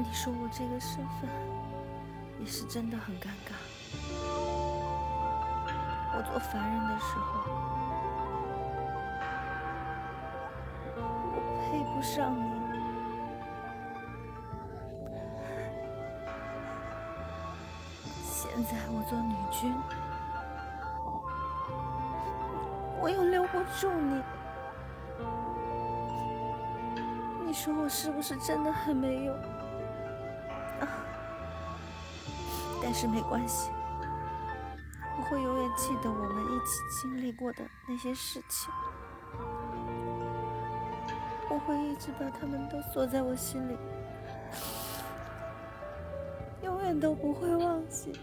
你说我这个身份也是真的很尴尬。我做凡人的时候，我配不上你。现在我做女君，我又留不住你。你说我是不是真的很没用？但是没关系，我会永远记得我们一起经历过的那些事情，我会一直把他们都锁在我心里，永远都不会忘记。